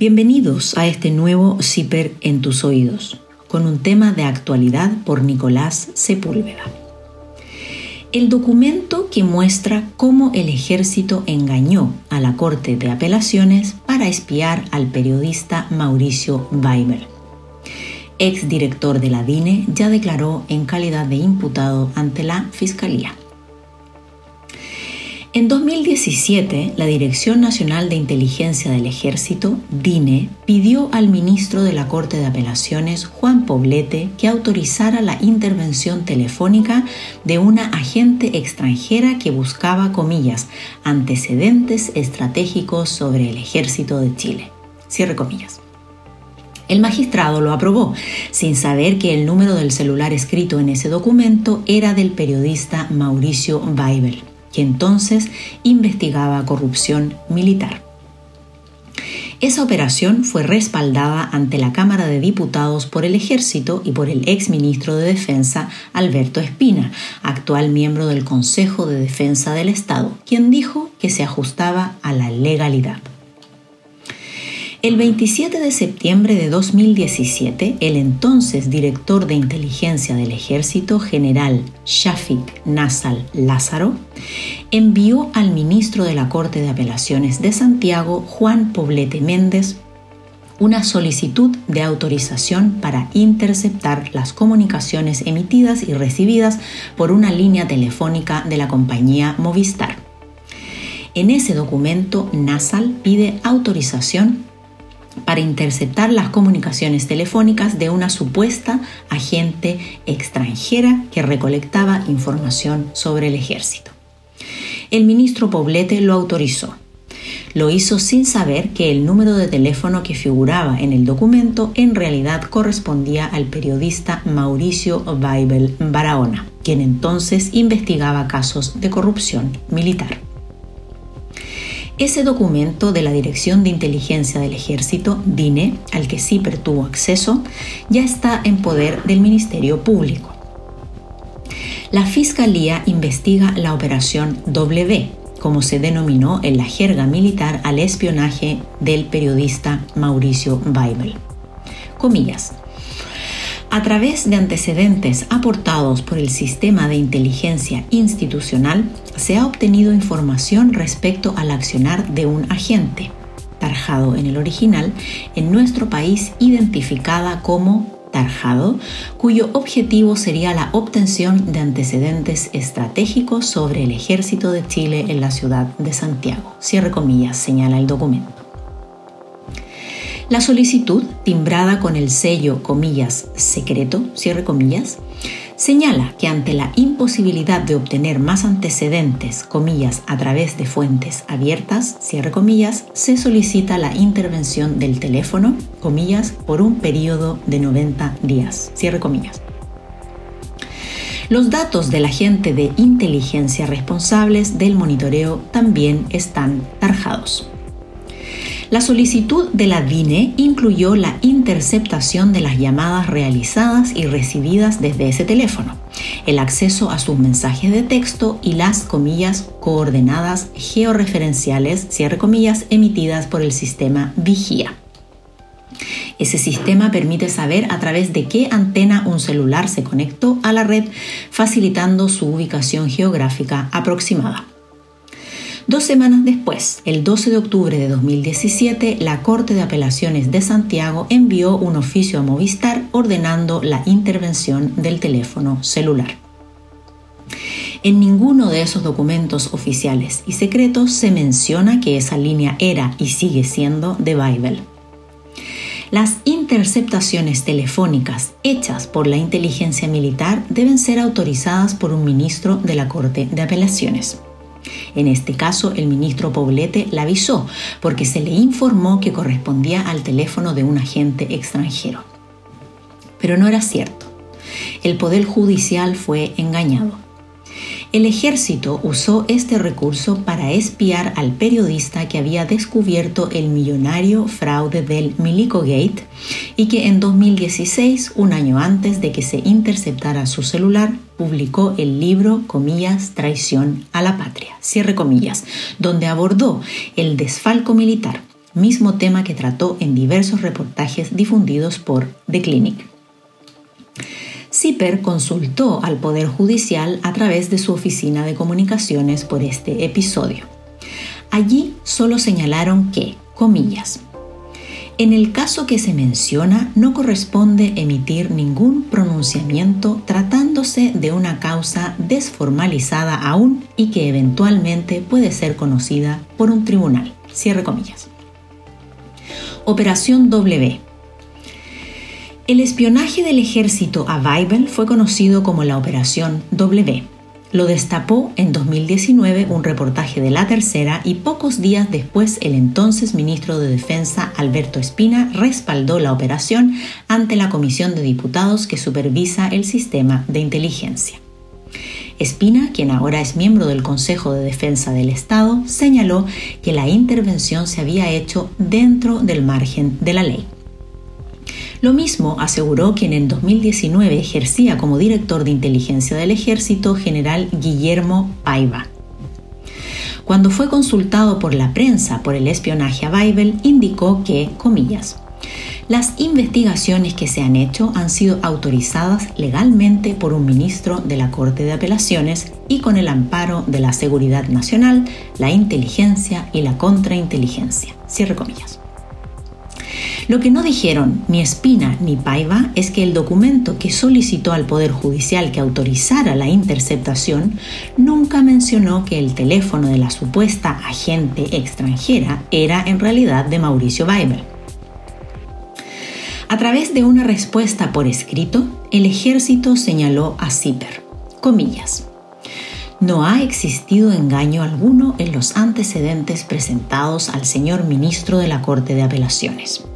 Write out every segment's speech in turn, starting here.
Bienvenidos a este nuevo Zipper en tus oídos, con un tema de actualidad por Nicolás Sepúlveda. El documento que muestra cómo el ejército engañó a la Corte de Apelaciones para espiar al periodista Mauricio Weibel. Ex director de la DINE ya declaró en calidad de imputado ante la Fiscalía. En 2017, la Dirección Nacional de Inteligencia del Ejército, DINE, pidió al ministro de la Corte de Apelaciones, Juan Poblete, que autorizara la intervención telefónica de una agente extranjera que buscaba, comillas, antecedentes estratégicos sobre el ejército de Chile. Cierre comillas. El magistrado lo aprobó, sin saber que el número del celular escrito en ese documento era del periodista Mauricio Weibel que entonces investigaba corrupción militar. Esa operación fue respaldada ante la Cámara de Diputados por el Ejército y por el ex ministro de Defensa Alberto Espina, actual miembro del Consejo de Defensa del Estado, quien dijo que se ajustaba a la legalidad. El 27 de septiembre de 2017, el entonces director de inteligencia del ejército, general Shafik Nassal Lázaro, envió al ministro de la Corte de Apelaciones de Santiago, Juan Poblete Méndez, una solicitud de autorización para interceptar las comunicaciones emitidas y recibidas por una línea telefónica de la compañía Movistar. En ese documento, Nassal pide autorización para interceptar las comunicaciones telefónicas de una supuesta agente extranjera que recolectaba información sobre el ejército. El ministro Poblete lo autorizó. Lo hizo sin saber que el número de teléfono que figuraba en el documento en realidad correspondía al periodista Mauricio Weibel Barahona, quien entonces investigaba casos de corrupción militar. Ese documento de la Dirección de Inteligencia del Ejército, DINE, al que CIPER tuvo acceso, ya está en poder del Ministerio Público. La Fiscalía investiga la Operación W, como se denominó en la jerga militar al espionaje del periodista Mauricio Weibel. Comillas. A través de antecedentes aportados por el sistema de inteligencia institucional, se ha obtenido información respecto al accionar de un agente, tarjado en el original, en nuestro país identificada como tarjado, cuyo objetivo sería la obtención de antecedentes estratégicos sobre el ejército de Chile en la ciudad de Santiago. Cierre comillas, señala el documento. La solicitud, timbrada con el sello comillas secreto, señala que ante la imposibilidad de obtener más antecedentes, comillas, a través de fuentes abiertas, comillas, se solicita la intervención del teléfono, comillas, por un periodo de 90 días, comillas. Los datos del agente de inteligencia responsables del monitoreo también están tarjados. La solicitud de la DINE incluyó la interceptación de las llamadas realizadas y recibidas desde ese teléfono, el acceso a sus mensajes de texto y las comillas coordenadas georreferenciales, cierre comillas, emitidas por el sistema Vigía. Ese sistema permite saber a través de qué antena un celular se conectó a la red, facilitando su ubicación geográfica aproximada. Dos semanas después, el 12 de octubre de 2017, la Corte de Apelaciones de Santiago envió un oficio a Movistar ordenando la intervención del teléfono celular. En ninguno de esos documentos oficiales y secretos se menciona que esa línea era y sigue siendo de Weibel. Las interceptaciones telefónicas hechas por la inteligencia militar deben ser autorizadas por un ministro de la Corte de Apelaciones. En este caso, el ministro Poblete la avisó porque se le informó que correspondía al teléfono de un agente extranjero. Pero no era cierto. El Poder Judicial fue engañado. El ejército usó este recurso para espiar al periodista que había descubierto el millonario fraude del Milicogate y que en 2016, un año antes de que se interceptara su celular, publicó el libro, comillas, Traición a la Patria, cierre comillas, donde abordó el desfalco militar mismo tema que trató en diversos reportajes difundidos por The Clinic. Zipper consultó al Poder Judicial a través de su oficina de comunicaciones por este episodio. Allí solo señalaron que, comillas, en el caso que se menciona, no corresponde emitir ningún pronunciamiento tratándose de una causa desformalizada aún y que eventualmente puede ser conocida por un tribunal. Cierre comillas. Operación W. El espionaje del ejército a Weibel fue conocido como la Operación W lo destapó en 2019 un reportaje de La Tercera y pocos días después el entonces ministro de Defensa Alberto Espina respaldó la operación ante la Comisión de Diputados que supervisa el sistema de inteligencia. Espina, quien ahora es miembro del Consejo de Defensa del Estado, señaló que la intervención se había hecho dentro del margen de la ley. Lo mismo aseguró quien en 2019 ejercía como director de inteligencia del ejército, general Guillermo Paiva. Cuando fue consultado por la prensa por el espionaje a Weibel, indicó que, comillas, las investigaciones que se han hecho han sido autorizadas legalmente por un ministro de la Corte de Apelaciones y con el amparo de la seguridad nacional, la inteligencia y la contrainteligencia. Cierre comillas. Lo que no dijeron ni Espina ni Paiva es que el documento que solicitó al Poder Judicial que autorizara la interceptación nunca mencionó que el teléfono de la supuesta agente extranjera era en realidad de Mauricio Weibel. A través de una respuesta por escrito, el ejército señaló a Zipper, comillas, no ha existido engaño alguno en los antecedentes presentados al señor ministro de la Corte de Apelaciones.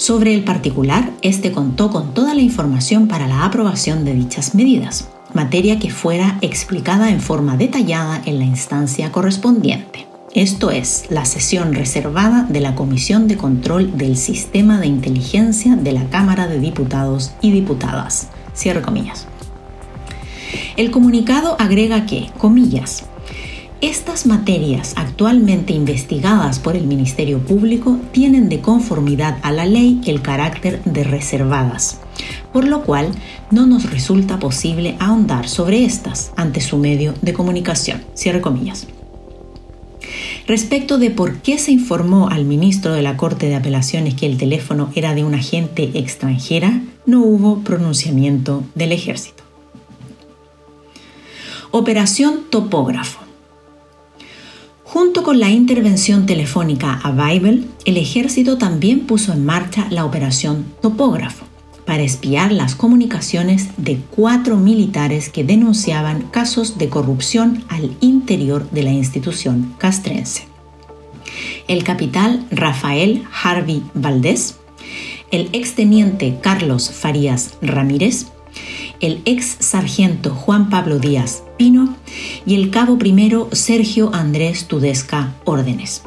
Sobre el particular, este contó con toda la información para la aprobación de dichas medidas, materia que fuera explicada en forma detallada en la instancia correspondiente. Esto es, la sesión reservada de la Comisión de Control del Sistema de Inteligencia de la Cámara de Diputados y Diputadas. Cierre comillas. El comunicado agrega que, comillas, estas materias actualmente investigadas por el Ministerio Público tienen de conformidad a la ley el carácter de reservadas, por lo cual no nos resulta posible ahondar sobre estas ante su medio de comunicación. Cierre comillas. Respecto de por qué se informó al ministro de la Corte de Apelaciones que el teléfono era de una agente extranjera, no hubo pronunciamiento del ejército. Operación Topógrafo. Junto con la intervención telefónica a Weibel, el ejército también puso en marcha la operación Topógrafo para espiar las comunicaciones de cuatro militares que denunciaban casos de corrupción al interior de la institución castrense. El capitán Rafael Harvey Valdés, el exteniente Carlos Farías Ramírez, el ex sargento Juan Pablo Díaz Pino y el cabo primero Sergio Andrés Tudesca Órdenes.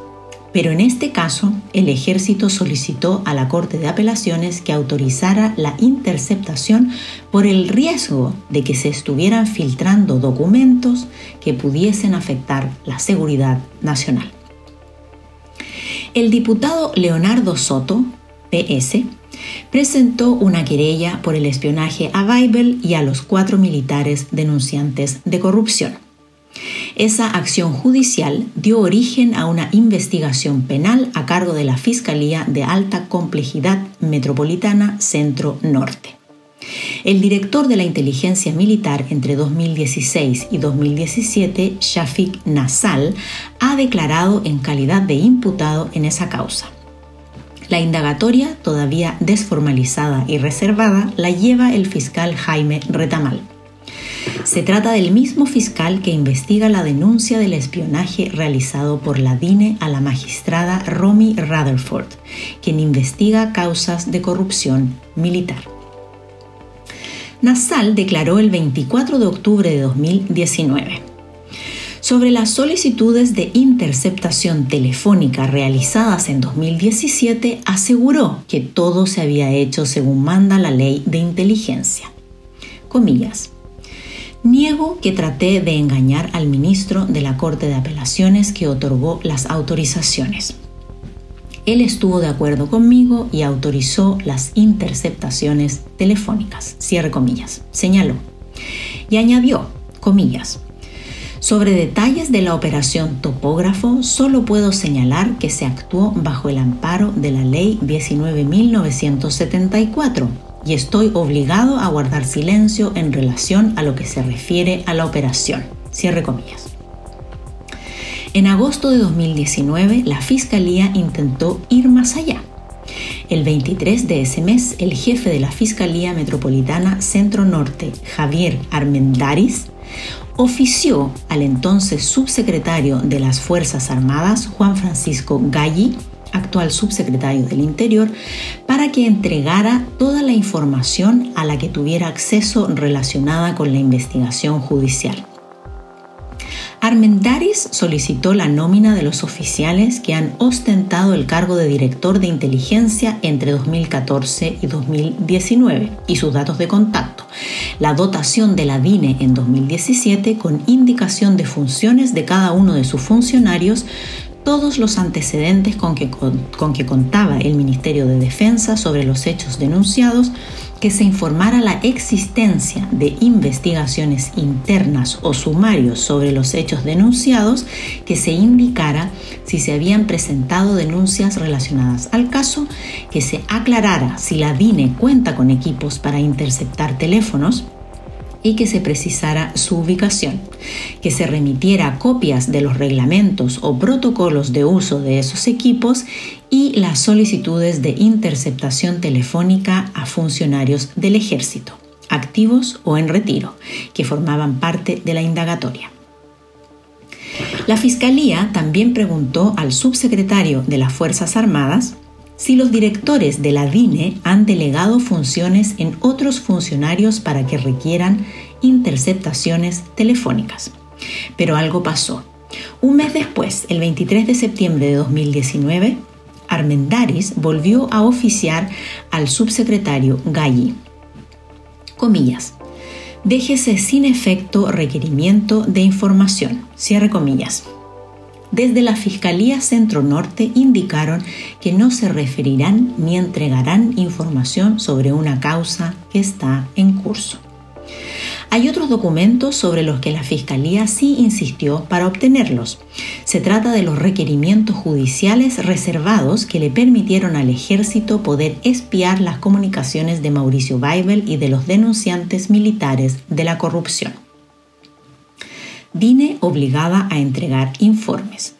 Pero en este caso, el ejército solicitó a la Corte de Apelaciones que autorizara la interceptación por el riesgo de que se estuvieran filtrando documentos que pudiesen afectar la seguridad nacional. El diputado Leonardo Soto, PS, presentó una querella por el espionaje a Weibel y a los cuatro militares denunciantes de corrupción. Esa acción judicial dio origen a una investigación penal a cargo de la Fiscalía de Alta Complejidad Metropolitana Centro Norte. El director de la inteligencia militar entre 2016 y 2017, Shafik Nassal, ha declarado en calidad de imputado en esa causa. La indagatoria, todavía desformalizada y reservada, la lleva el fiscal Jaime Retamal. Se trata del mismo fiscal que investiga la denuncia del espionaje realizado por la DINE a la magistrada Romy Rutherford, quien investiga causas de corrupción militar. Nassal declaró el 24 de octubre de 2019 sobre las solicitudes de interceptación telefónica realizadas en 2017, aseguró que todo se había hecho según manda la ley de inteligencia. Comillas. Niego que traté de engañar al ministro de la Corte de Apelaciones que otorgó las autorizaciones. Él estuvo de acuerdo conmigo y autorizó las interceptaciones telefónicas. Cierre comillas. Señaló. Y añadió, comillas, sobre detalles de la operación topógrafo, solo puedo señalar que se actuó bajo el amparo de la Ley 19.974 y estoy obligado a guardar silencio en relación a lo que se refiere a la operación. Cierre comillas. En agosto de 2019, la Fiscalía intentó ir más allá. El 23 de ese mes, el jefe de la Fiscalía Metropolitana Centro Norte, Javier Armendaris, ofició al entonces subsecretario de las Fuerzas Armadas, Juan Francisco Galli, actual subsecretario del Interior, para que entregara toda la información a la que tuviera acceso relacionada con la investigación judicial. Armendaris solicitó la nómina de los oficiales que han ostentado el cargo de director de inteligencia entre 2014 y 2019 y sus datos de contacto, la dotación de la DINE en 2017 con indicación de funciones de cada uno de sus funcionarios, todos los antecedentes con que, con que contaba el Ministerio de Defensa sobre los hechos denunciados, que se informara la existencia de investigaciones internas o sumarios sobre los hechos denunciados, que se indicara si se habían presentado denuncias relacionadas al caso, que se aclarara si la DINE cuenta con equipos para interceptar teléfonos, y que se precisara su ubicación, que se remitiera copias de los reglamentos o protocolos de uso de esos equipos y las solicitudes de interceptación telefónica a funcionarios del ejército, activos o en retiro, que formaban parte de la indagatoria. La Fiscalía también preguntó al subsecretario de las Fuerzas Armadas si los directores de la DINE han delegado funciones en otros funcionarios para que requieran interceptaciones telefónicas. Pero algo pasó. Un mes después, el 23 de septiembre de 2019, Armendaris volvió a oficiar al subsecretario Galli. Comillas. Déjese sin efecto requerimiento de información. Cierre comillas desde la Fiscalía Centro Norte indicaron que no se referirán ni entregarán información sobre una causa que está en curso. Hay otros documentos sobre los que la Fiscalía sí insistió para obtenerlos. Se trata de los requerimientos judiciales reservados que le permitieron al ejército poder espiar las comunicaciones de Mauricio Weibel y de los denunciantes militares de la corrupción. DINE obligada a entregar informes.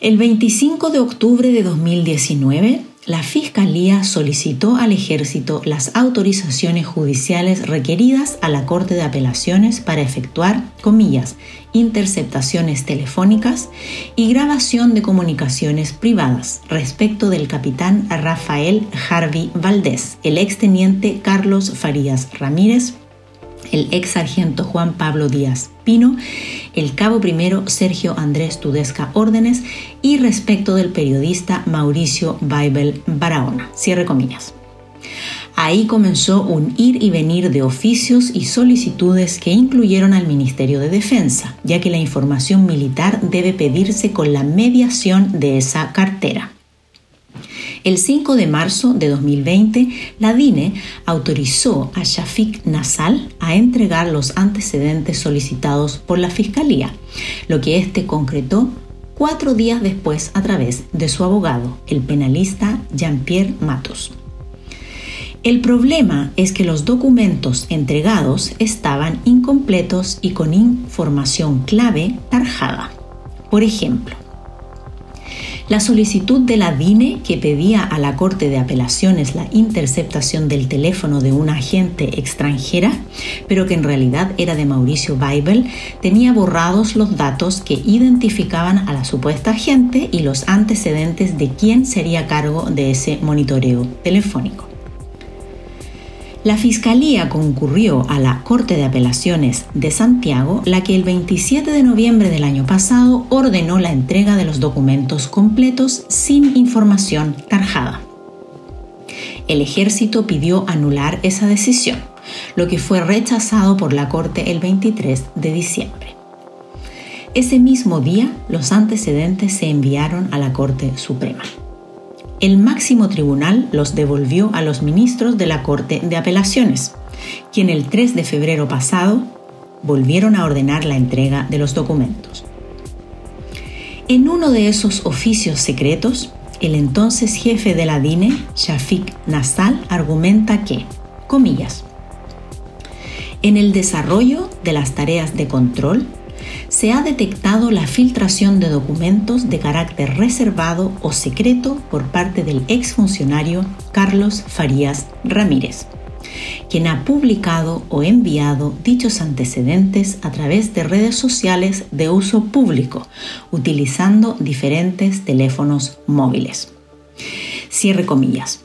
El 25 de octubre de 2019, la Fiscalía solicitó al Ejército las autorizaciones judiciales requeridas a la Corte de Apelaciones para efectuar, comillas, interceptaciones telefónicas y grabación de comunicaciones privadas respecto del capitán Rafael Harvey Valdés, el exteniente Carlos Farías Ramírez, el ex sargento Juan Pablo Díaz Pino, el cabo primero Sergio Andrés Tudesca Órdenes y respecto del periodista Mauricio Baibel Barahona. Cierre comillas. Ahí comenzó un ir y venir de oficios y solicitudes que incluyeron al Ministerio de Defensa, ya que la información militar debe pedirse con la mediación de esa cartera. El 5 de marzo de 2020, la DINE autorizó a Shafik Nasal a entregar los antecedentes solicitados por la Fiscalía, lo que éste concretó cuatro días después a través de su abogado, el penalista Jean-Pierre Matos. El problema es que los documentos entregados estaban incompletos y con información clave tarjada. Por ejemplo, la solicitud de la DINE que pedía a la Corte de Apelaciones la interceptación del teléfono de una agente extranjera, pero que en realidad era de Mauricio Weibel, tenía borrados los datos que identificaban a la supuesta agente y los antecedentes de quién sería cargo de ese monitoreo telefónico. La Fiscalía concurrió a la Corte de Apelaciones de Santiago, la que el 27 de noviembre del año pasado ordenó la entrega de los documentos completos sin información tarjada. El ejército pidió anular esa decisión, lo que fue rechazado por la Corte el 23 de diciembre. Ese mismo día, los antecedentes se enviaron a la Corte Suprema. El máximo tribunal los devolvió a los ministros de la Corte de Apelaciones, quien el 3 de febrero pasado volvieron a ordenar la entrega de los documentos. En uno de esos oficios secretos, el entonces jefe de la DINE, Shafiq Nassal, argumenta que, comillas, en el desarrollo de las tareas de control, se ha detectado la filtración de documentos de carácter reservado o secreto por parte del exfuncionario Carlos Farías Ramírez, quien ha publicado o enviado dichos antecedentes a través de redes sociales de uso público, utilizando diferentes teléfonos móviles. Cierre comillas.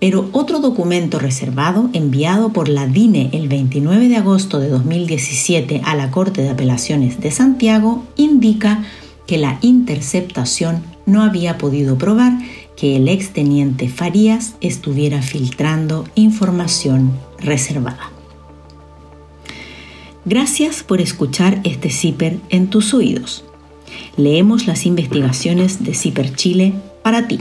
Pero otro documento reservado enviado por la DINE el 29 de agosto de 2017 a la Corte de Apelaciones de Santiago indica que la interceptación no había podido probar que el exteniente Farías estuviera filtrando información reservada. Gracias por escuchar este CIPER en tus oídos. Leemos las investigaciones de CIPER Chile para ti.